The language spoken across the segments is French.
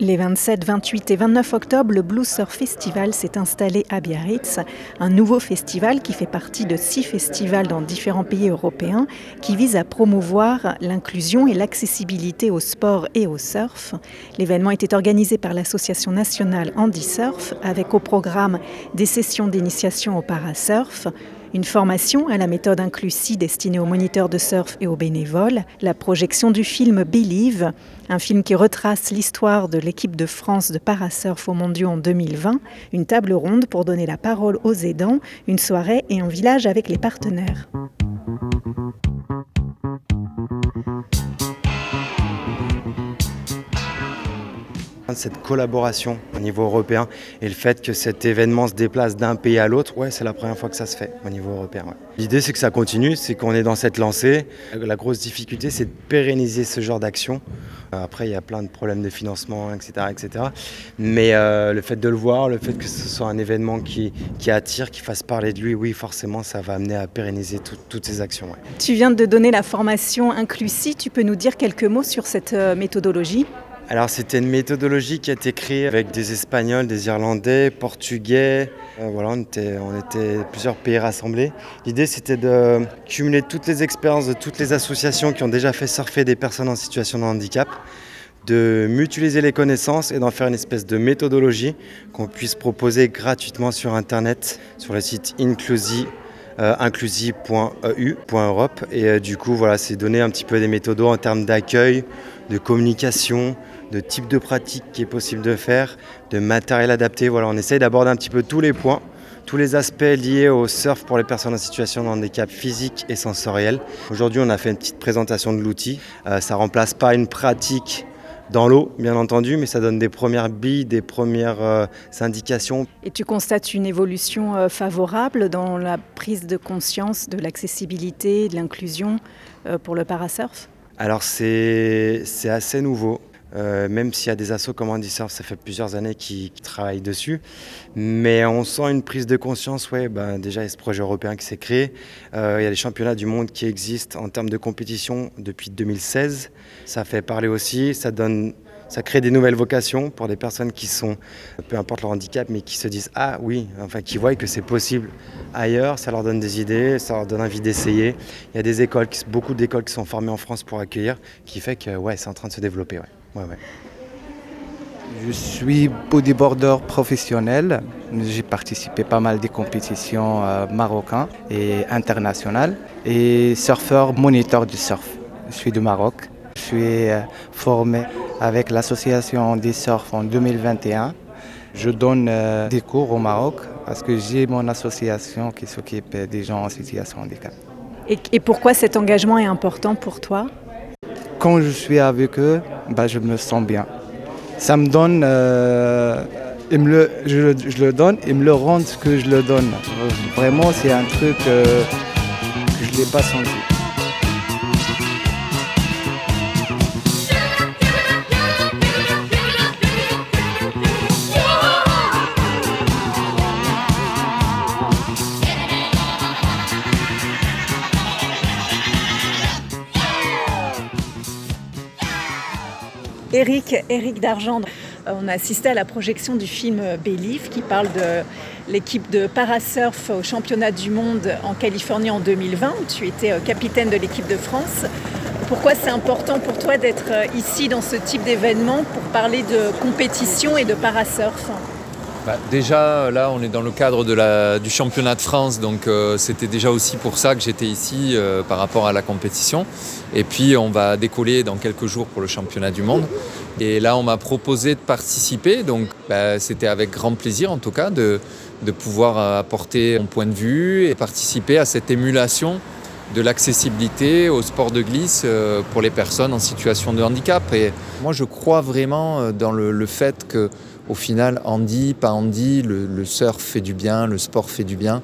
Les 27, 28 et 29 octobre, le Blue Surf Festival s'est installé à Biarritz, un nouveau festival qui fait partie de six festivals dans différents pays européens qui vise à promouvoir l'inclusion et l'accessibilité au sport et au surf. L'événement était organisé par l'Association nationale Andy Surf avec au programme des sessions d'initiation au parasurf, une formation à la méthode inclusive destinée aux moniteurs de surf et aux bénévoles, la projection du film Believe, un film qui retrace l'histoire de l'équipe de France de parasurf au mondiaux en 2020, une table ronde pour donner la parole aux aidants, une soirée et un village avec les partenaires. Cette collaboration au niveau européen et le fait que cet événement se déplace d'un pays à l'autre, ouais, c'est la première fois que ça se fait au niveau européen. L'idée, c'est que ça continue, c'est qu'on est dans cette lancée. La grosse difficulté, c'est de pérenniser ce genre d'action. Après, il y a plein de problèmes de financement, etc. etc. Mais euh, le fait de le voir, le fait que ce soit un événement qui, attire, qui fasse parler de lui, oui, forcément, ça va amener à pérenniser tout- toutes ces actions. Tu viens de donner la formation inclusive, tu peux nous dire quelques mots sur cette euh, méthodologie? Alors c'était une méthodologie qui a été créée avec des Espagnols, des Irlandais, Portugais. Euh, voilà, on était, plusieurs pays rassemblés. L'idée c'était de cumuler toutes les expériences de toutes les associations qui ont déjà fait surfer des personnes en situation de handicap, de mutualiser les connaissances et d'en faire une espèce de méthodologie qu'on puisse proposer gratuitement sur Internet, sur le site inclusi euh, et euh, du coup voilà c'est donner un petit peu des méthodos en termes d'accueil, de communication, de type de pratique qui est possible de faire, de matériel adapté. Voilà, on essaye d'aborder un petit peu tous les points, tous les aspects liés au surf pour les personnes en situation de handicap physique et sensoriel. Aujourd'hui, on a fait une petite présentation de l'outil. Euh, ça remplace pas une pratique dans l'eau, bien entendu, mais ça donne des premières billes, des premières euh, indications. Et tu constates une évolution euh, favorable dans la prise de conscience de l'accessibilité, de l'inclusion euh, pour le parasurf? Alors c'est assez nouveau. Euh, même s'il y a des assos comme Andy ça fait plusieurs années qu'ils qu'ils travaillent dessus. Mais on sent une prise de conscience, ouais, ben, déjà il y a ce projet européen qui s'est créé. Euh, il y a les championnats du monde qui existent en termes de compétition depuis 2016. Ça fait parler aussi, ça donne... Ça crée des nouvelles vocations pour des personnes qui sont, peu importe leur handicap, mais qui se disent Ah oui, enfin qui voient que c'est possible ailleurs, ça leur donne des idées, ça leur donne envie d'essayer. Il y a des écoles, beaucoup d'écoles qui sont formées en France pour accueillir, qui fait que ouais, c'est en train de se développer. Ouais. Ouais, ouais. Je suis bodyboarder professionnel. J'ai participé pas mal des compétitions euh, marocaines et internationales. Et surfeur moniteur du surf. Je suis du Maroc. Je suis euh, formé avec l'association des surf en 2021. Je donne euh, des cours au Maroc parce que j'ai mon association qui s'occupe des gens en situation de handicap. et, et pourquoi cet engagement est important pour toi? Quand je suis avec eux, bah, je me sens bien. Ça me donne, euh, ils me le, je, le- je le donne, ils me le rendent ce que je le donne. Vraiment, c'est un truc euh, que je n'ai pas senti. Eric, Eric Dargent, euh, on a assisté à la projection du film Believe qui parle de l'équipe de parasurf au championnat du monde en Californie en 2020 où tu étais euh, capitaine de l'équipe de France. Pourquoi c'est important pour toi d'être euh, ici dans ce type d'événement pour parler de compétition et de parasurf? Bah, déjà, là, on est dans le cadre du championnat de France, donc euh, c'était déjà aussi pour ça que j'étais ici euh, par rapport à la compétition. Et puis, on va décoller dans quelques jours pour le championnat du monde. Et là, on m'a proposé de participer, donc bah, c'était avec grand plaisir, en tout cas, de, pouvoir euh, apporter mon point de vue et participer à cette émulation de l'accessibilité au sport de glisse pour les personnes en situation de handicap. Et moi, je crois vraiment dans le fait que au final, Andy, pas Andy, le, surf fait du bien, le sport fait du bien.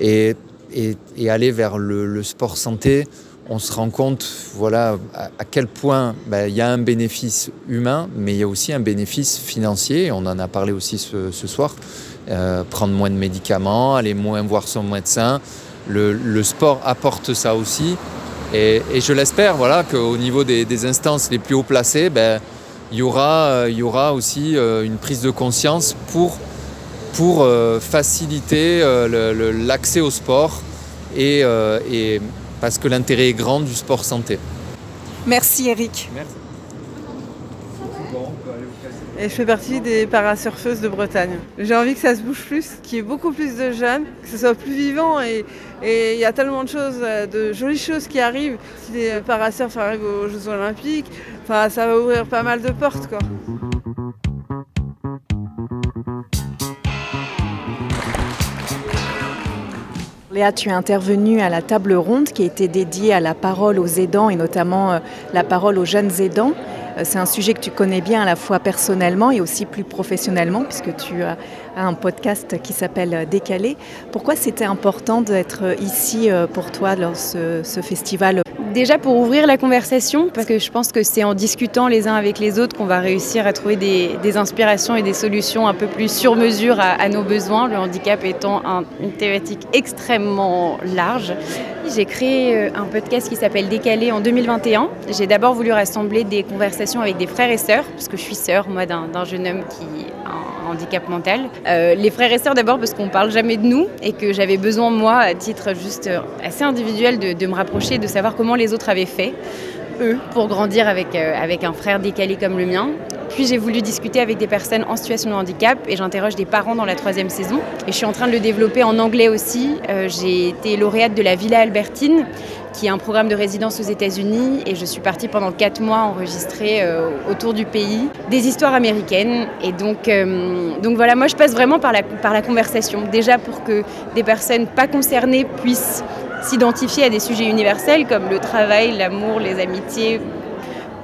Et, et, aller vers le, sport santé, on se rend compte voilà, à, quel point ben, il y a un bénéfice humain, mais il y a aussi un bénéfice financier. On en a parlé aussi ce, soir. Euh, prendre moins de médicaments, aller moins voir son médecin. Le, sport apporte ça aussi. Et, je l'espère voilà, qu'au niveau des, instances les plus haut placées, ben, il, y aura, il y aura aussi euh, une prise de conscience pour, pour euh, faciliter l'accès au sport et, et parce que l'intérêt est grand du sport santé. Merci Eric. Merci. Et je fais partie des parasurfeuses de Bretagne. J'ai envie que ça se bouge plus, qu'il y ait beaucoup plus de jeunes, que ce soit plus vivant et il y a tellement de choses, euh, de jolies choses qui arrivent. Si les parasurfs arrivent aux Jeux Olympiques, ça va ouvrir pas mal de portes. Quoi. Léa, tu es intervenue à la table ronde qui a été dédiée à la parole aux aidants et notamment euh, la parole aux jeunes aidants. Euh, c'est un sujet que tu connais bien à la fois personnellement et aussi plus professionnellement puisque tu as un podcast qui s'appelle Décalé. Pourquoi c'était important d'être ici euh, pour toi dans ce, ce festival Déjà pour ouvrir la conversation, parce que je pense que c'est en discutant les uns avec les autres qu'on va réussir à trouver des, inspirations et des solutions un peu plus sur mesure à, nos besoins, le handicap étant une thématique extrêmement large. J'ai créé euh, un podcast qui s'appelle Décalé en 2021. J'ai d'abord voulu rassembler des conversations avec des frères et sœurs, parce que je suis sœur, moi, d'un jeune homme qui handicap mental. Euh, les frères et sœurs d'abord parce qu'on parle jamais de nous et que j'avais besoin moi à titre juste euh, assez individuel de, me rapprocher, de savoir comment les autres avaient fait eux pour grandir avec, euh, avec un frère décalé comme le mien. Puis j'ai voulu discuter avec des personnes en situation de handicap et j'interroge des parents dans la troisième saison. Et je suis en train de le développer en anglais aussi. j'ai été lauréate de la Villa Albertine qui est un programme de résidence aux États-Unis. Et je suis partie pendant quatre mois enregistrer euh, autour du pays des histoires américaines. Et donc, euh, donc voilà, moi je passe vraiment par la, par la conversation. Déjà pour que des personnes pas concernées puissent s'identifier à des sujets universels comme le travail, l'amour, les amitiés,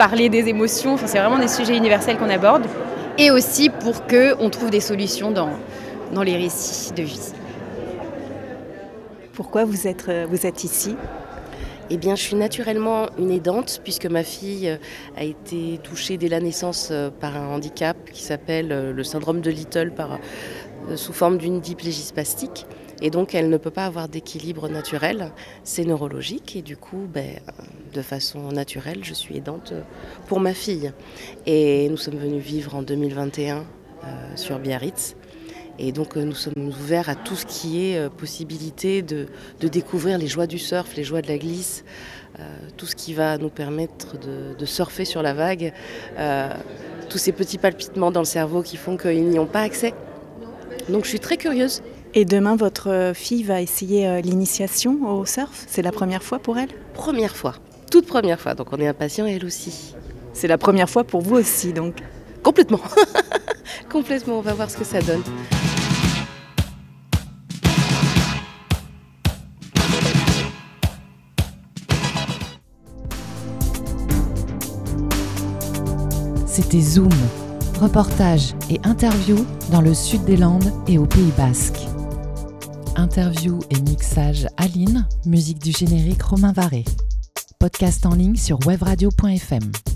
parler des émotions. Enfin, c'est vraiment des sujets universels qu'on aborde. Et aussi pour qu'on trouve des solutions dans, dans les récits de vie. Pourquoi vous êtes, euh, vous êtes ici? Eh bien, je suis naturellement une aidante puisque ma fille euh, a été touchée dès la naissance euh, par un handicap qui s'appelle le syndrome de Little par, sous forme d'une diplégie spastique. Et donc, elle ne peut pas avoir d'équilibre naturel. C'est neurologique et du coup, ben, de façon naturelle, je suis aidante pour ma fille. Et nous sommes venus vivre en 2021 sur Biarritz. Et donc euh, nous sommes ouverts à tout ce qui est euh, possibilité de, découvrir les joies du surf, les joies de la glisse, euh, tout ce qui va nous permettre de, surfer sur la vague, tous ces petits palpitements dans le cerveau qui font qu'ils n'y ont pas accès. Donc je suis très curieuse. Et demain, votre fille va essayer l'initiation au surf? C'est la première fois pour elle? Première fois, toute première fois. Donc on est impatient elle aussi. C'est la première fois pour vous aussi, donc Complètement. Complètement, on va voir ce que ça donne. C'était Zoom, reportage et interview dans le sud des Landes et au Pays Basque. Interview et mixage Aline, musique du générique Romain Varé. Podcast en ligne sur webradio.fm.